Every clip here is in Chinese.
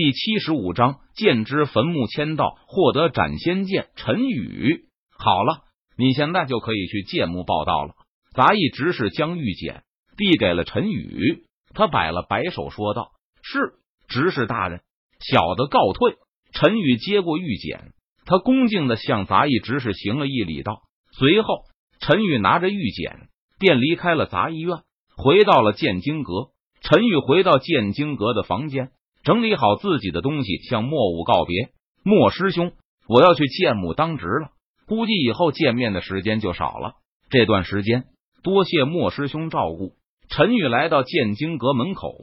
第七十五章剑之坟墓签到，获得斩仙剑。陈宇，好了，你现在就可以去剑墓报道了。杂役执事将玉简递给了陈宇，他摆了摆手说道：“是，执事大人，小的告退。”陈宇接过玉简，他恭敬的向杂役执事行了一礼，道：“随后，陈宇拿着玉简便离开了杂役院，回到了剑经阁。陈宇回到剑经阁的房间。整理好自己的东西，向莫武告别。莫师兄，我要去剑墓当值了，估计以后见面的时间就少了。这段时间多谢莫师兄照顾。陈宇来到剑经阁门口，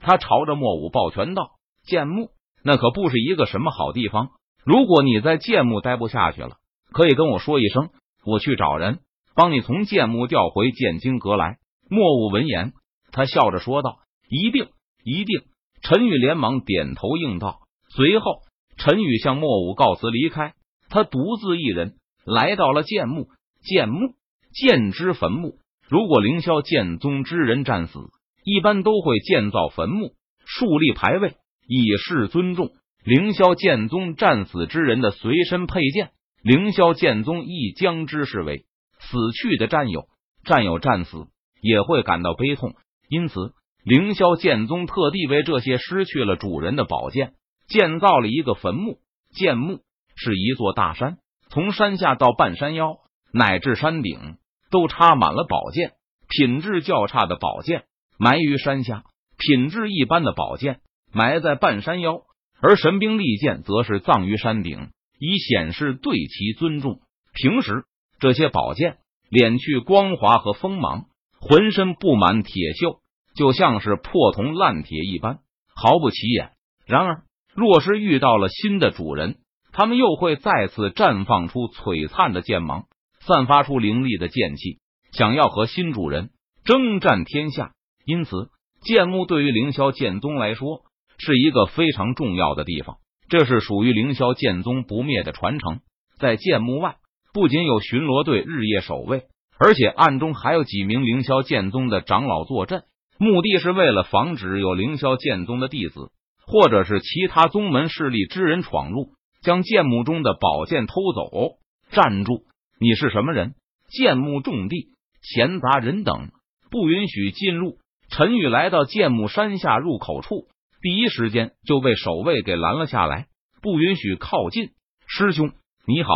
他朝着莫武抱拳道：“剑墓那可不是一个什么好地方。如果你在剑墓待不下去了，可以跟我说一声，我去找人帮你从剑墓调回剑经阁来。”莫武闻言，他笑着说道：“一定，一定。”陈宇连忙点头应道，随后陈宇向莫武告辞离开。他独自一人来到了剑墓，剑墓剑之坟墓。如果凌霄剑宗之人战死，一般都会建造坟墓，树立牌位，以示尊重。凌霄剑宗战死之人的随身佩剑，凌霄剑宗亦将之视为死去的战友。战友战死也会感到悲痛，因此。凌霄剑宗特地为这些失去了主人的宝剑建造了一个坟墓。剑墓是一座大山，从山下到半山腰乃至山顶，都插满了宝剑。品质较差的宝剑埋于山下，品质一般的宝剑埋在半山腰，而神兵利剑则是葬于山顶，以显示对其尊重。平时这些宝剑敛去光滑和锋芒，浑身布满铁锈。就像是破铜烂铁一般，毫不起眼。然而，若是遇到了新的主人，他们又会再次绽放出璀璨的剑芒，散发出凌厉的剑气，想要和新主人征战天下。因此，剑墓对于凌霄剑宗来说是一个非常重要的地方。这是属于凌霄剑宗不灭的传承。在剑墓外，不仅有巡逻队日夜守卫，而且暗中还有几名凌霄剑宗的长老坐镇。目的是为了防止有凌霄剑宗的弟子或者是其他宗门势力之人闯入，将剑墓中的宝剑偷走。站住！你是什么人？剑墓重地，闲杂人等不允许进入。陈宇来到剑墓山下入口处，第一时间就被守卫给拦了下来，不允许靠近。师兄，你好，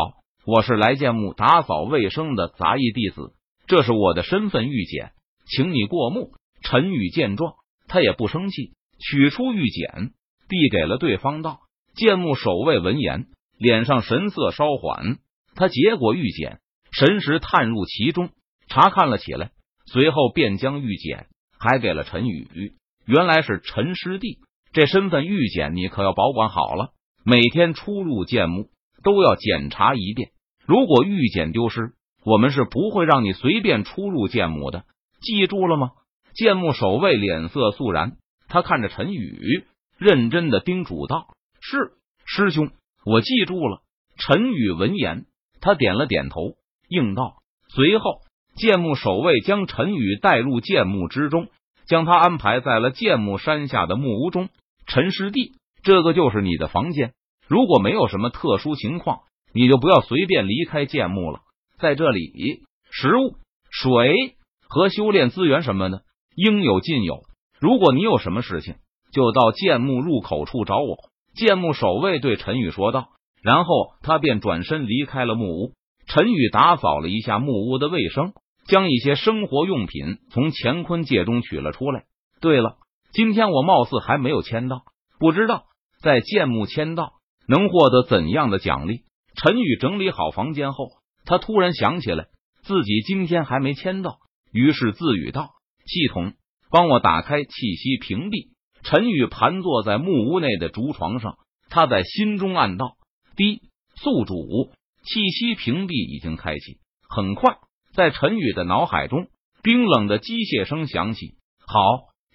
我是来剑墓打扫卫生的杂役弟子，这是我的身份玉简，请你过目。陈宇见状，他也不生气，取出玉简递给了对方，道：“剑墓守卫闻言，脸上神色稍缓，他接过玉简，神识探入其中，查看了起来，随后便将玉简还给了陈宇。原来是陈师弟，这身份玉简你可要保管好了，每天出入剑墓都要检查一遍。如果玉简丢失，我们是不会让你随便出入剑墓的，记住了吗？”剑墓守卫脸色肃然，他看着陈宇，认真的叮嘱道：“是师兄，我记住了。”陈宇闻言，他点了点头，应道。随后，剑墓守卫将陈宇带入剑墓之中，将他安排在了剑墓山下的木屋中。陈师弟，这个就是你的房间。如果没有什么特殊情况，你就不要随便离开剑墓了。在这里，食物、水和修炼资源什么的。应有尽有。如果你有什么事情，就到剑墓入口处找我。剑墓守卫对陈宇说道，然后他便转身离开了木屋。陈宇打扫了一下木屋的卫生，将一些生活用品从乾坤界中取了出来。对了，今天我貌似还没有签到，不知道在剑墓签到能获得怎样的奖励。陈宇整理好房间后，他突然想起来自己今天还没签到，于是自语道。系统，帮我打开气息屏蔽。陈宇盘坐在木屋内的竹床上，他在心中暗道：“滴，宿主，气息屏蔽已经开启。”很快，在陈宇的脑海中，冰冷的机械声响起：“好，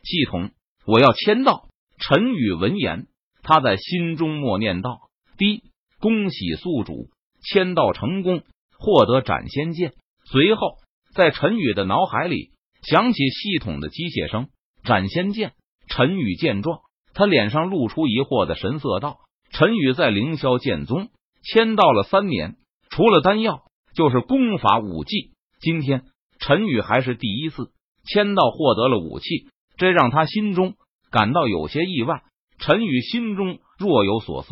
系统，我要签到。”陈宇闻言，他在心中默念道：“滴，恭喜宿主签到成功，获得斩仙剑。”随后，在陈宇的脑海里。响起系统的机械声，斩仙剑。陈宇见状，他脸上露出疑惑的神色，道：“陈宇在凌霄剑宗签到了三年，除了丹药就是功法武技。今天陈宇还是第一次签到获得了武器，这让他心中感到有些意外。陈宇心中若有所思，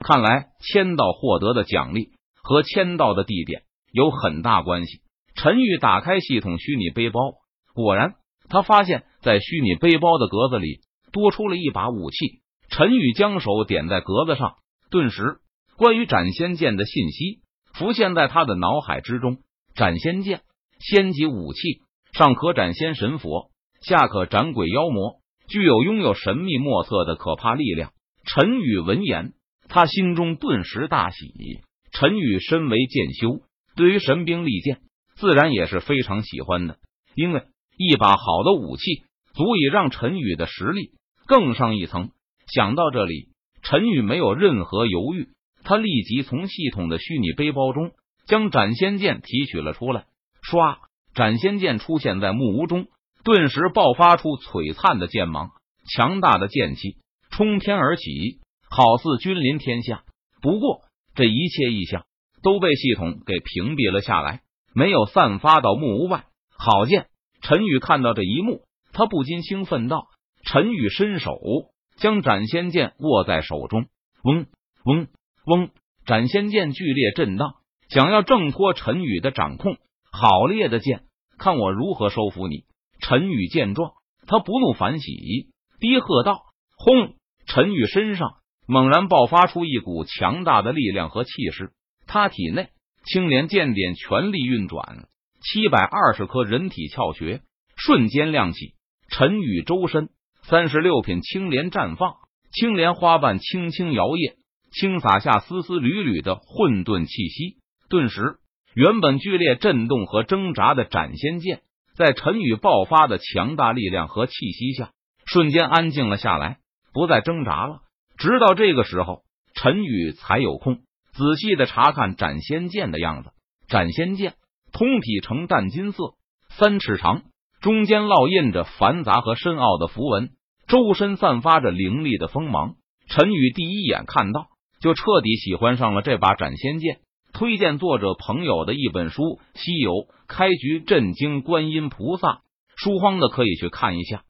看来签到获得的奖励和签到的地点有很大关系。陈宇打开系统虚拟背包，果然。他发现，在虚拟背包的格子里多出了一把武器。陈宇将手点在格子上，顿时，关于斩仙剑的信息浮现在他的脑海之中。斩仙剑，仙级武器，上可斩仙神佛，下可斩鬼妖魔，具有拥有神秘莫测的可怕力量。陈宇闻言，他心中顿时大喜。陈宇身为剑修，对于神兵利剑自然也是非常喜欢的，因为。一把好的武器，足以让陈宇的实力更上一层。想到这里，陈宇没有任何犹豫，他立即从系统的虚拟背包中将斩仙剑提取了出来。唰，斩仙剑出现在木屋中，顿时爆发出璀璨的剑芒，强大的剑气冲天而起，好似君临天下。不过，这一切异象都被系统给屏蔽了下来，没有散发到木屋外。好剑！陈宇看到这一幕，他不禁兴奋道：“陈宇伸手将斩仙剑握在手中，嗡嗡嗡，斩仙剑剧烈震荡，想要挣脱陈宇的掌控。好烈的剑，看我如何收服你！”陈宇见状，他不怒反喜，低喝道：“轰！”陈宇身上猛然爆发出一股强大的力量和气势，他体内青莲剑点全力运转。七百二十颗人体窍穴瞬间亮起，陈宇周身三十六品青莲绽放，青莲花瓣轻轻摇曳，轻洒下丝丝缕缕的混沌气息。顿时，原本剧烈震动和挣扎的斩仙剑，在陈宇爆发的强大力量和气息下，瞬间安静了下来，不再挣扎了。直到这个时候，陈宇才有空仔细的查看斩仙剑的样子。斩仙剑。通体呈淡金色，三尺长，中间烙印着繁杂和深奥的符文，周身散发着凌厉的锋芒。陈宇第一眼看到，就彻底喜欢上了这把斩仙剑。推荐作者朋友的一本书《西游开局震惊观音菩萨》，书荒的可以去看一下。